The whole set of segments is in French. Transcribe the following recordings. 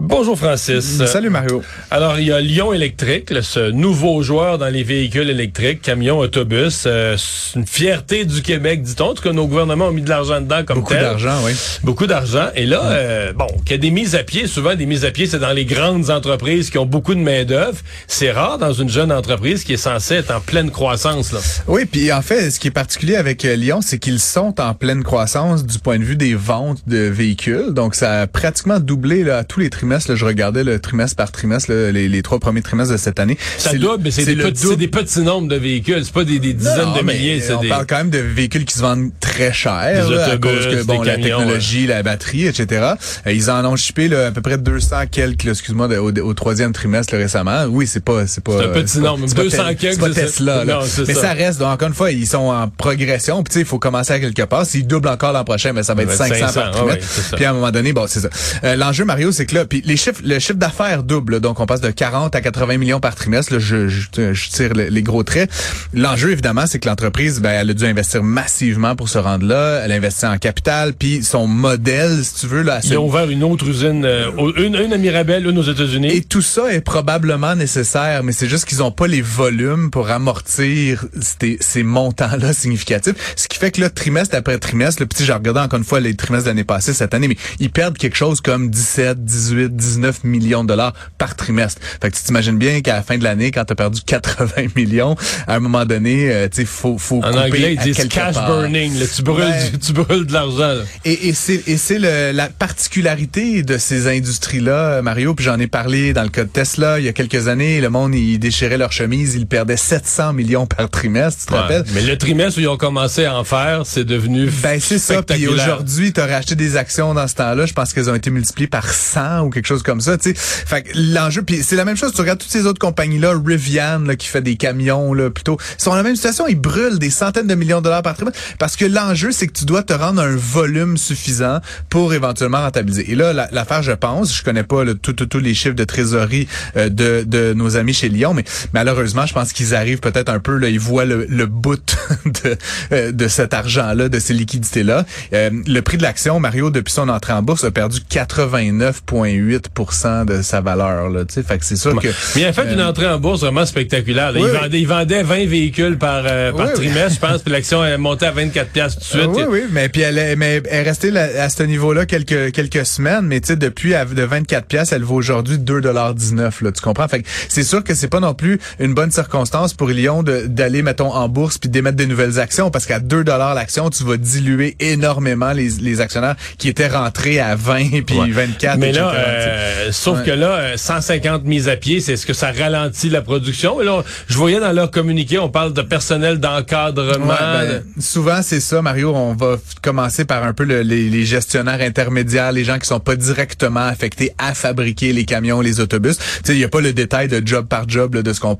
Bonjour Francis. Salut Mario. Alors il y a Lyon électrique, là, ce nouveau joueur dans les véhicules électriques, camions, autobus, euh, une fierté du Québec, dit-on. En tout cas, nos gouvernements ont mis de l'argent dedans comme Beaucoup tel. d'argent, oui. Beaucoup d'argent. Et là, euh, bon, qu'il y a des mises à pied, souvent des mises à pied, c'est dans les grandes entreprises qui ont beaucoup de main d'œuvre. C'est rare dans une jeune entreprise qui est censée être en pleine croissance. Là. Oui, puis en fait, ce qui est particulier avec euh, Lyon, c'est qu'ils sont en pleine croissance du point de vue des ventes de véhicules. Donc, ça a pratiquement doublé là, à tous les trimestres. Là, je regardais le trimestre par trimestre, là, les, les trois premiers trimestres de cette année. Ça double, mais c'est des, petits- des petits nombres de véhicules. C'est pas des, des dizaines Non, de milliers. On des... parle quand même de véhicules qui se vendent très cher Des là, à cause que bon des la camions, technologie, la batterie, etc. Euh, Ils en ont shippé là, à peu près 200 quelques, excuse-moi, au, au troisième trimestre là, récemment. Oui, c'est pas, c'est pas. C'est un petit nombre, c'est pas 200 Tel- quelques, C'est pas. Tesla. Là. Non, mais ça. ça. reste. Donc encore une fois, ils sont en progression. Puis tu sais, il faut commencer à quelque part. S'ils doublent encore l'an prochain, mais ça va être Ça va être 500, 500, par trimestre. Puis à un moment donné, bon, c'est ça. Euh, L'enjeu Mario, c'est que là, puis les chiffres, le chiffre d'affaires double. donc on passe de 40 à 80 millions par trimestre. Là, je, je, je tire le- les gros traits. L'enjeu, évidemment, c'est que l'entreprise, ben, elle a dû investir massivement pour se rendre là. Elle a investi en capital, puis son modèle, si tu veux, là, Ils ont ouvert une autre usine, euh, une, une à Mirabel, une aux États-Unis. et tout ça est probablement nécessaire, mais c'est juste qu'ils ont pas les volumes pour amortir ces, ces montants-là significatifs. Ce qui fait que là, trimestre après trimestre, le petit, j'ai regardé encore une fois les trimestres de l'année passée, cette année, mais ils perdent quelque chose comme 17, 18, 19 millions de dollars par trimestre. Fait que tu t'imagines bien qu'à la fin de l'année, quand tu as perdu 80 millions, à un moment donné, euh, tu sais, faut, faut En couper anglais, ils à disent cash part. burning. là. tu, brûles, du- tu brûles de l'argent. Et, et c'est et c'est le- la particularité de ces industries-là, Mario. Puis j'en ai parlé dans le cas de Tesla il y a quelques années. Le monde ils déchiraient leur chemise, ils perdaient 700 millions par trimestre. Tu te Ouais. rappelles? Mais le trimestre où ils ont commencé à en faire, c'est devenu Ben c'est ça. Puis aujourd'hui, tu aurais acheté des actions dans ce temps-là. Je pense qu'elles ont été multipliées par 100 ou quelque chose comme ça. Tu sais, fait que l'enjeu. Puis c'est la même chose. Tu regardes toutes ces autres compagnies-là, Rivian là, qui fait des camions là, plutôt, sont dans la même situation. Ils brûlent des centaines de millions de dollars par trimestre parce que l'enjeu, c'est que tu dois te rendre un volume suffisant pour éventuellement rentabiliser. Et là, la- l'affaire, je pense, je connais pas tous les chiffres de trésorerie euh, de, de nos amis chez Lyon, mais malheureusement, je pense qu'ils arrivent peut-être un peu, là, ils voient le, le bout de, euh, de cet argent-là, de ces liquidités-là. Euh, le prix de l'action, Mario, depuis son entrée en bourse, a perdu 89,8 de sa valeur. Là, tu sais. fait que c'est sûr que... Mais il a fait une entrée en bourse vraiment spectaculaire. Oui, il, vendait, il vendait 20 véhicules par, euh, par Oui, oui. trimestre, je pense, puis l'action est montée à 24 piastres tout de suite. Ah oui, oui, mais puis elle est, mais elle est restée là- à ce niveau-là quelques quelques semaines, mais tu sais depuis à- de 24 pièces, elle vaut aujourd'hui 2,19 là, tu comprends? Fait que c'est sûr que c'est pas non plus une bonne circonstance pour Lyon d'aller mettons en bourse puis d'émettre des nouvelles actions parce qu'à 2 dollars l'action, tu vas diluer énormément les, les actionnaires qui étaient rentrés à 20 puis Ouais. 24 Mais là. Euh, sauf que là, euh, 150 mises à pied, c'est ce que ça ralentit la production. Et là, je voyais dans leur communiqué, on parle de personnel d'encadrement. Ben, souvent, c'est ça, Mario. On va commencer par un peu le- les, les gestionnaires intermédiaires, les gens qui sont pas directement affectés à fabriquer les camions, les autobus. Il y a pas le détail de job par job là, de ce qu'on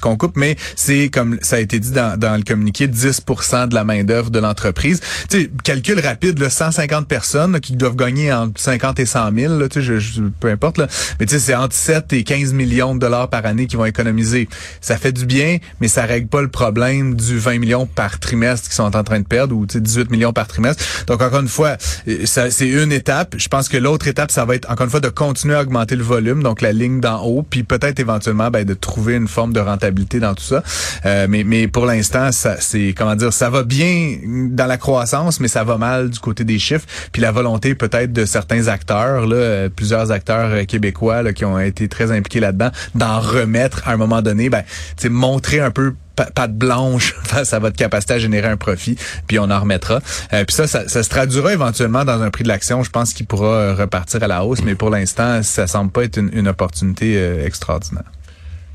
qu'on coupe, mais c'est comme ça a été dit dans, dans le communiqué, 10 de la main d'œuvre de l'entreprise. Calcul rapide, là, 150 personnes qui doivent gagner entre 50 et 100 000, là, je, je- peu importe. Là. Mais tu sais, c'est entre 7 et 15 millions de dollars par année qu'ils vont économiser. Ça fait du bien, mais ça règle pas le problème du 20 millions par trimestre qu'ils sont en train de perdre ou tu sais, 18 millions par trimestre. Donc encore une fois, euh, ça, c'est une étape. Je pense que l'autre étape, ça va être encore une fois de continuer à augmenter le volume, donc la ligne d'en haut, puis peut-être éventuellement ben, de trouver une forme de rentabilité dans tout ça. Euh, mais, mais pour l'instant, ça c'est comment dire, ça va bien dans la croissance, mais ça va mal du côté des chiffres. Puis la volonté peut-être de certains acteurs, là, euh, acteurs euh, québécois qui ont été très impliqués là-dedans, d'en remettre à un moment donné, ben, montrer un peu pa- patte blanche face à votre capacité à générer un profit, puis on en remettra. Euh, puis ça, ça, ça se traduira éventuellement dans un prix de l'action. Je pense qu'il pourra euh, repartir à la hausse, mais pour l'instant, ça semble pas être une, une opportunité euh, extraordinaire.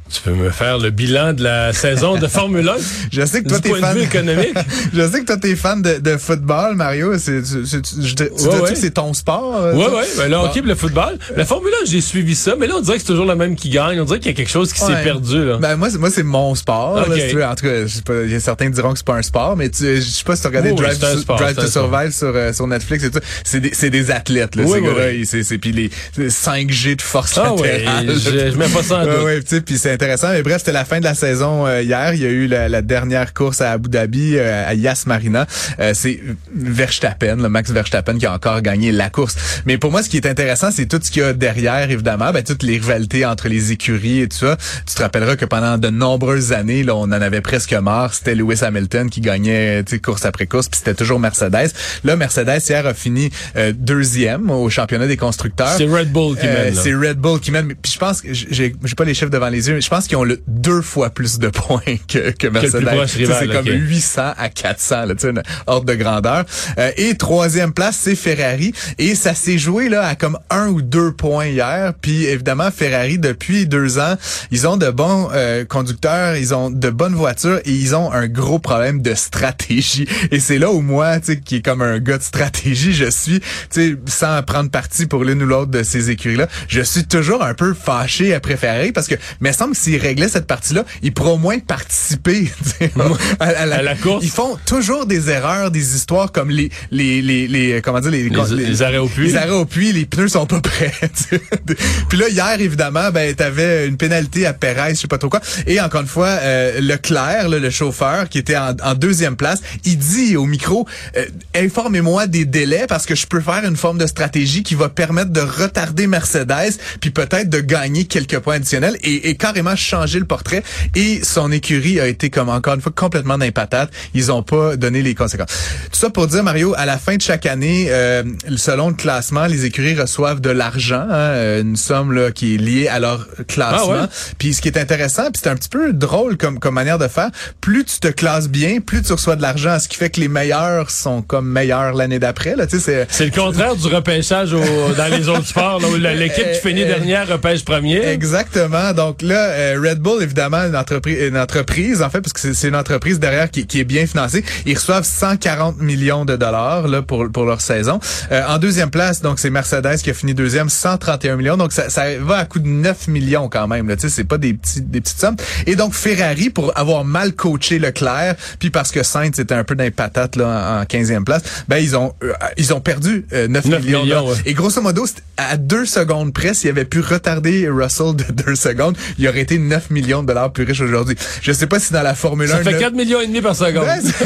Tu peux me faire le bilan de la saison de Formule 1? Je sais que toi, t'es fan. économique. je sais que toi, t'es fan de, de football, Mario. C'est, tu, tu Ouais, dis ouais. que c'est ton sport? euh, Oui, ça? oui. Ben, le hockey, le football. La Formule 1, j'ai suivi ça, mais là, on dirait que c'est toujours le même qui gagne. On dirait qu'il y a quelque chose qui s'est Ouais. perdu, là. Ben moi c'est moi c'est mon sport. là, Ok. si tu veux. en tout cas, je sais pas, il y a certains qui diront que c'est pas un sport, mais tu, je sais pas si tu Oui, oui, Drive, to, sport, Drive. Survive sur euh, sur Netflix et tout. C'est des c'est des athlètes là, Oui, ces gars-là. C'est puis les les 5G de force Ah ouais, latérale. je, mets pas ça en Ouais, doute. Intéressant. Mais bref, c'était la fin de la saison euh, hier. Il y a eu la, la dernière course à Abu Dhabi, euh, à Yas Marina. Euh, c'est Verstappen, le Max Verstappen qui a encore gagné la course. Mais pour moi, ce qui est intéressant, c'est tout ce qu'il y a derrière, évidemment. Ben, toutes les rivalités entre les écuries et tout ça. Tu te rappelleras que pendant de nombreuses années, là, on en avait presque marre. C'était Lewis Hamilton qui gagnait course après course, puis c'était toujours Mercedes. Là, Mercedes hier a fini euh, deuxième au championnat des constructeurs. C'est Red Bull qui Euh, mène. c'est Red Bull qui mène. Puis je pense que j'ai j'ai pas les chiffres devant les yeux, mais je pense qu'ils ont le deux fois plus de points que, que Mercedes. c'est comme ok. 800 à 400, là, tu sais, une ordre de grandeur. Euh, et troisième place, c'est Ferrari. Et ça s'est joué là à comme un ou deux points hier. Puis évidemment, Ferrari depuis deux ans, ils ont de bons euh, conducteurs, ils ont de bonnes voitures et ils ont un gros problème de stratégie. Et c'est là où moi, tu sais, qui est comme un gars de stratégie, je suis, tu sais, sans prendre parti pour l'une ou l'autre de ces écuries-là, je suis toujours un peu fâché à préférer parce que, mais semble s'ils réglaient cette partie-là, ils pourraient au moins participer à, à À la course. Ils font toujours des erreurs, des histoires comme les, les, les, les comment dire, les, Les- les arrêts au puits. Les arrêts au puits, les pneus sont pas prêts. Puis là, hier, évidemment, ben, t'avais une pénalité à Perez, je sais pas trop quoi. Et encore une fois, euh, Leclerc, là, le chauffeur, qui était en, en deuxième place, il dit au micro, euh, informez-moi des délais parce que je peux faire une forme de stratégie qui va permettre de retarder Mercedes, puis peut-être de gagner quelques points additionnels et, et carrément changer le portrait. Et son écurie a été comme encore une fois complètement d'impatate. Ils ont pas donné les conséquences. Tout ça pour dire, Mario, à la fin de chaque année, euh, selon le classement, les écuries reçoivent de l'argent, hein, euh, une somme là, qui est liée à leur classement. Ah ouais? Puis ce qui est intéressant, puis c'est un petit peu drôle comme, comme manière de faire, plus tu te classes bien, plus tu reçois de l'argent, ce qui fait que les meilleurs sont comme meilleurs l'année d'après. Là, tu sais, c'est C'est le contraire du repêchage au- dans les autres sports, là, où l'équipe qui finit Euh, euh, dernière repêche premier. Exactement. Donc là, euh, Red Bull, évidemment, une entreprise, une entreprise en fait, parce que c'est- une entreprise derrière qui, qui est bien financée. Ils reçoivent 140 millions de dollars là pour pour leur saison. Euh, en deuxième place, donc c'est Mercedes qui a fini deuxième, 131 millions. Donc ça, ça va à coût de 9 millions quand même. Là, tu sais, c'est pas des petits des petites sommes. Et donc Ferrari pour avoir mal coaché Leclerc, puis parce que Sainz était un peu dans les patates là en, en 15e place, ben ils ont euh, ils ont perdu euh, 9, 9 millions. millions, là. ouais. Et grosso modo, à deux secondes près, s'il avait pu retarder Russell de deux secondes, il aurait été 9 millions de dollars plus riche aujourd'hui. Je sais pas si dans la Formule 1... Ça fait neuf- 4 millions et demi par seconde.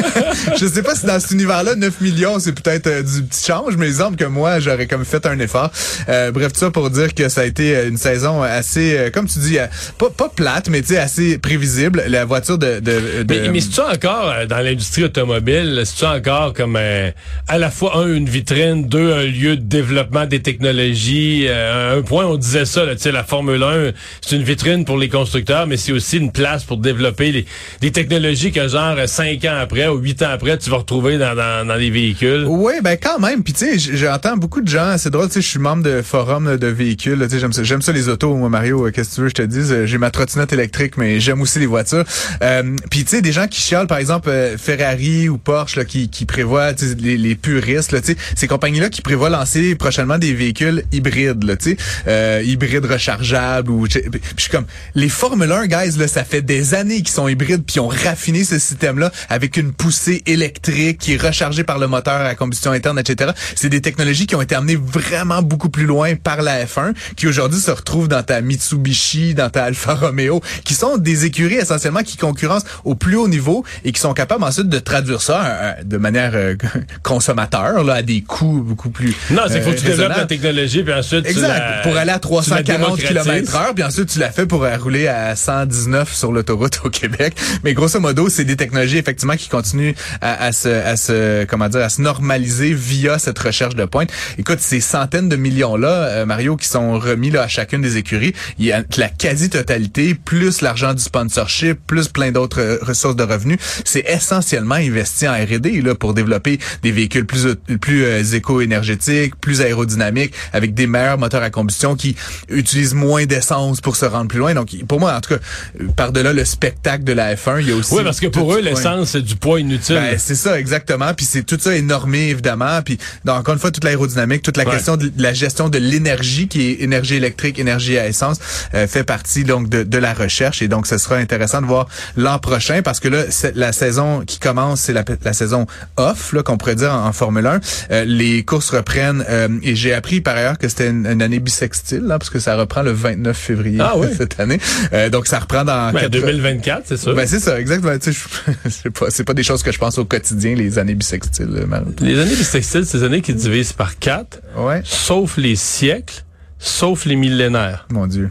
Je sais pas si dans cet univers-là, 9 millions, c'est peut-être euh, du petit change, mais il semble que moi, j'aurais comme fait un effort. Euh, bref, tout ça pour dire que ça a été euh, une saison assez, euh, comme tu dis, euh, pas, pas plate, mais tu sais, assez prévisible. La voiture de... de, de- Mais, mais c'est-tu encore, dans l'industrie automobile, c'est-tu encore comme euh, à la fois, un, une vitrine, deux, un lieu de développement des technologies. euh, un point, on disait ça, là, tu sais, la Formule 1, c'est une vitrine pour les constructeurs, mais c'est aussi une place pour développer des technologies que genre cinq ans après ou huit ans après, tu vas retrouver dans, les véhicules. Oui, ben quand même. Puis tu sais, j'entends beaucoup de gens. C'est drôle, tu sais, je suis membre de forum de véhicules. Tu sais, j'aime ça, j'aime ça les autos. Moi, Mario, euh, qu'est-ce que tu veux, je te dise. Euh, J'ai ma trottinette électrique, mais j'aime aussi les voitures. Euh, Puis tu sais, des gens qui chialent, par exemple, euh, Ferrari ou Porsche, là, qui, qui prévoient, les, les puristes, là, ces compagnies-là qui prévoient lancer prochainement des véhicules hybrides, là, euh, hybrides rechargeables ou. je suis comme, les Formule 1 guys, là, ça fait des années qu'ils sont hybrides, puis ils ont raffiné ce système-là avec une poussée électrique qui est rechargée par le moteur à combustion interne, etc. C'est des technologies qui ont été amenées vraiment beaucoup plus loin par la F1, qui aujourd'hui se retrouvent dans ta Mitsubishi, dans ta Alfa Romeo, qui sont des écuries essentiellement qui concurrencent au plus haut niveau et qui sont capables ensuite de traduire ça euh, de manière euh, consommateur là, à des coûts beaucoup plus Non, c'est qu'il faut que tu euh, développes la technologie, puis ensuite tu Exact. la- pour aller à tu la 340 démocratises. km heure, puis ensuite tu l'as fait pour euh, rouler à 119 sur l'autoroute au Québec. Mais grosso modo, c'est des technologies effectivement qui continuent à, à se, à se, comment dire, à se normaliser via cette recherche de pointe. Écoute, ces centaines de millions là, Mario, qui sont remis là à chacune des écuries, il y a la quasi-totalité plus l'argent du sponsorship, plus plein d'autres euh, ressources de revenus, c'est essentiellement investi en R&D là pour développer des véhicules plus plus euh, éco-énergétiques, plus aérodynamiques, avec des meilleurs moteurs à combustion qui utilisent moins d'essence pour se rendre plus loin. Donc, pour moi, en tout cas, par-delà le spectacle de la F1, il y a aussi... Oui, parce que pour eux, l'essence, c'est du poids inutile. Ben, c'est ça, exactement. Puis c'est tout ça est normé, évidemment. Puis donc, encore une fois, toute l'aérodynamique, toute la Ouais. question de, la gestion de l'énergie, qui est énergie électrique, énergie à essence, euh, fait partie donc de, de la recherche. Et donc, ce sera intéressant de voir l'an prochain, parce que là, la saison qui commence, c'est la, la saison off, là, qu'on pourrait dire en, en Formule 1. Euh, les courses reprennent. euh, et j'ai appris par ailleurs que c'était une, une année bissextile, là, parce que ça reprend le 29 février Ah oui? cette année. Euh, donc, ça reprend dans Ben, quatre- 2024, c'est ça. ben c'est ça, exactement. Tu sais, je- c'est pas, des choses que je pense au quotidien, les années bissextiles, euh, les années bissextiles, c'est des années qui divisent par quatre, Ouais. sauf les siècles, sauf les millénaires. Mon Dieu,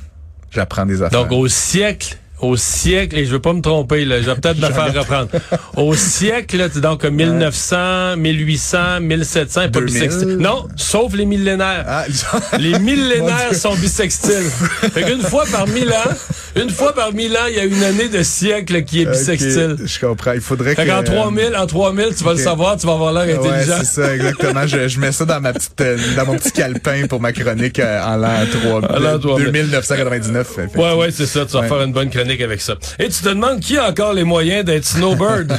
j'apprends des affaires. Donc, au siècle, au siècle, et je veux pas me tromper, là, je vais peut-être me faire reprendre. Au siècle, là, donc 1900, 1800, 1700, pas 2000. bissextile. Non, sauf les millénaires. Ah, Les millénaires sont bissextiles. fait qu'une fois par mille ans, une fois par mille ans, il y a une année de siècle qui est bissextile. Ok, je comprends. Il faudrait Fait que. qu'en 3000, en 3000, tu vas le savoir, tu vas avoir l'air Ouais, intelligent. c'est ça, exactement. Je, je mets ça dans ma petite, euh, dans mon petit calepin pour ma chronique euh, en l'an 3, En l'an 3000. 2999. Ouais, ouais, c'est ça. Tu vas Ouais. faire une bonne chronique avec ça. Et tu te demandes qui a encore les moyens d'être snowbird?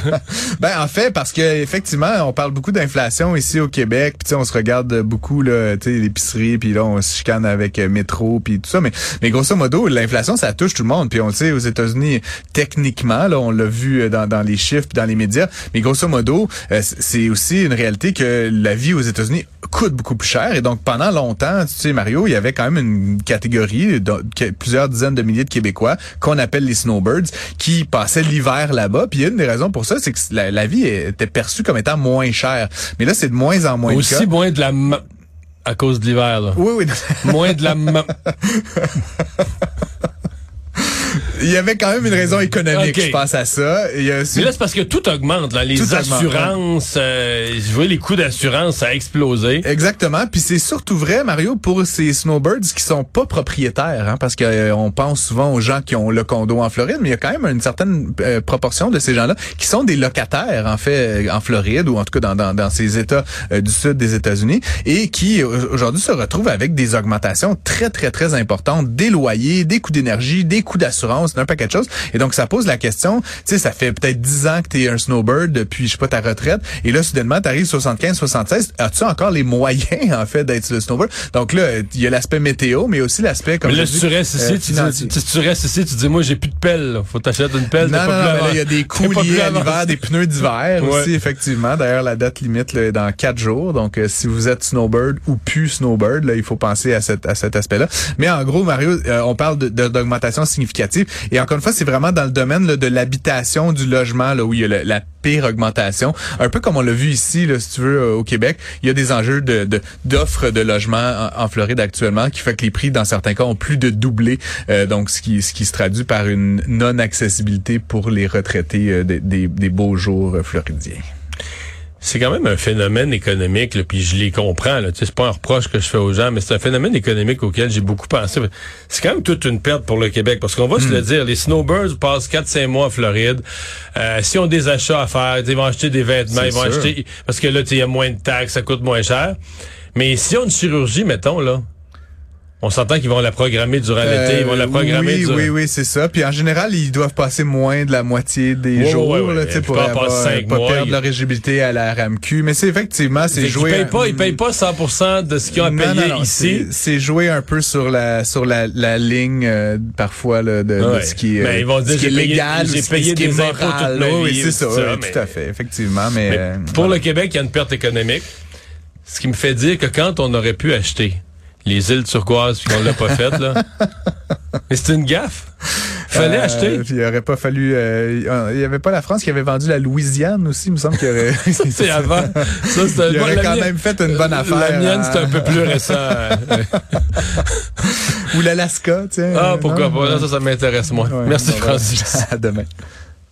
Ben en fait parce que effectivement on parle beaucoup d'inflation ici au Québec puis tu sais on se regarde beaucoup là tu sais l'épicerie puis là on se chicane avec euh, métro puis tout ça mais mais grosso modo l'inflation ça touche tout le monde puis on le sait aux États-Unis techniquement là on l'a vu euh, dans, dans les chiffres dans les médias mais grosso modo euh, c'est aussi une réalité que la vie aux États-Unis coûte beaucoup plus cher et donc pendant longtemps tu sais Mario il y avait quand même une catégorie de plusieurs dizaines de milliers de Québécois qu'on appelle les snowbirds qui passaient l'hiver là-bas puis une des raisons pour ça c'est que la, la vie était perçue comme étant moins chère mais là c'est de moins en moins le Aussi cas. moins de la... À cause de l'hiver, là. Oui, oui. Moins de la... Il y avait quand même une raison économique, je pense à ça. Il y a aussi- Mais là, c'est parce que tout augmente. Là. Les Tout assurances, euh, je vois les coûts d'assurance, ça a explosé. Exactement. Puis c'est surtout vrai, Mario, pour ces snowbirds qui sont pas propriétaires, hein, parce que euh, pense souvent aux gens qui ont le condo en Floride, mais il y a quand même une certaine euh, proportion de ces gens-là qui sont des locataires, en fait, euh, en Floride ou en tout cas dans, dans, dans ces États du sud des États-Unis et qui aujourd'hui se retrouvent avec des augmentations très très très importantes des loyers, des coûts d'énergie, des coûts d'assurance, d'un paquet de choses. Et donc ça pose la question, tu sais, ça fait peut-être 10 ans que tu es un snowbird depuis je sais pas ta retraite et là soudainement tu arrives 75 76, as-tu encore les moyens en fait d'être le snowbird? Donc là, il y a l'aspect météo mais aussi l'aspect comme Mais là, je si dis, tu restes ici, euh, tu, dis, si tu restes ici, tu dis, moi, j'ai plus de pelle. là. Faut t'acheter une pelle. Non, non, pas non, plus mais là, avant- il y a des coûts liés à l'hiver, des pneus d'hiver Ouais. aussi, effectivement. D'ailleurs, la date limite là, est dans quatre jours. Donc, euh, si vous êtes snowbird ou plus snowbird, là, il faut penser à, cette, à cet aspect-là. Mais en gros, Mario, euh, on parle d'augmentation significative. Et encore une fois, c'est vraiment dans le domaine là, de l'habitation, du logement, là, où il y a la pire augmentation. Un peu comme on l'a vu ici, là, si tu veux, euh, au Québec, il y a des enjeux de de- d'offres de, logements en, en Floride actuellement qui fait que les prix, dans certains cas, ont plus de doublé. Euh, donc, ce qui, ce qui se traduit par une non-accessibilité pour les retraités euh, des, des- des beaux jours euh, floridiens. C'est quand même un phénomène économique, là, puis je les comprends. C'est pas un reproche que je fais aux gens, mais c'est un phénomène économique auquel j'ai beaucoup pensé. C'est quand même toute une perte pour le Québec, parce qu'on va se le dire, les snowbirds passent 4-5 mois en Floride. Euh, si on des achats à faire, ils vont acheter des vêtements, ils vont sûr. acheter... Parce que là, il y a moins de taxes, ça coûte moins cher. Mais si on a une chirurgie, mettons, là, on s'entend qu'ils vont la programmer durant l'été, ils vont la programmer Euh, oui, durant... oui, oui, c'est ça. Puis en général, ils doivent passer moins de la moitié des jours ouais, ouais. là, pour avoir- cinq pas mois, perdre ils- leur éligibilité à la RAMQ. Mais c'est effectivement, c'est qu'ils jouer. payent pas, ils payent pas 100% de ce qu'ils ont à Non, payer non, non, ici. c'est- jouer un peu sur la sur la, la ligne euh, parfois là, de, de ce qui est, Ben, ils vont ce qui est légal, j'ai payé des impôts moral. toute ma Oui, vie, c'est ça, tout mais- à fait, effectivement. Mais, Mais euh, pour le Québec, il y a une perte économique. Ce qui me fait dire que quand on aurait pu acheter les îles turquoises puis qu'on l'a pas fait, là. Mais c'est une gaffe. Fallait Euh, acheter. il aurait pas fallu. euh, il y avait pas la France qui avait vendu la Louisiane aussi, il me semble qu'il y aurait. C'est avant. Ça, c'était Il bon, aurait quand mienne- même fait une bonne affaire. La mienne, hein. c'est un peu plus récent. Ou l'Alaska, tiens. ah, euh, pourquoi non? pas? Là, ça, ça m'intéresse moins. Ouais, Merci, voilà. Francis. À demain.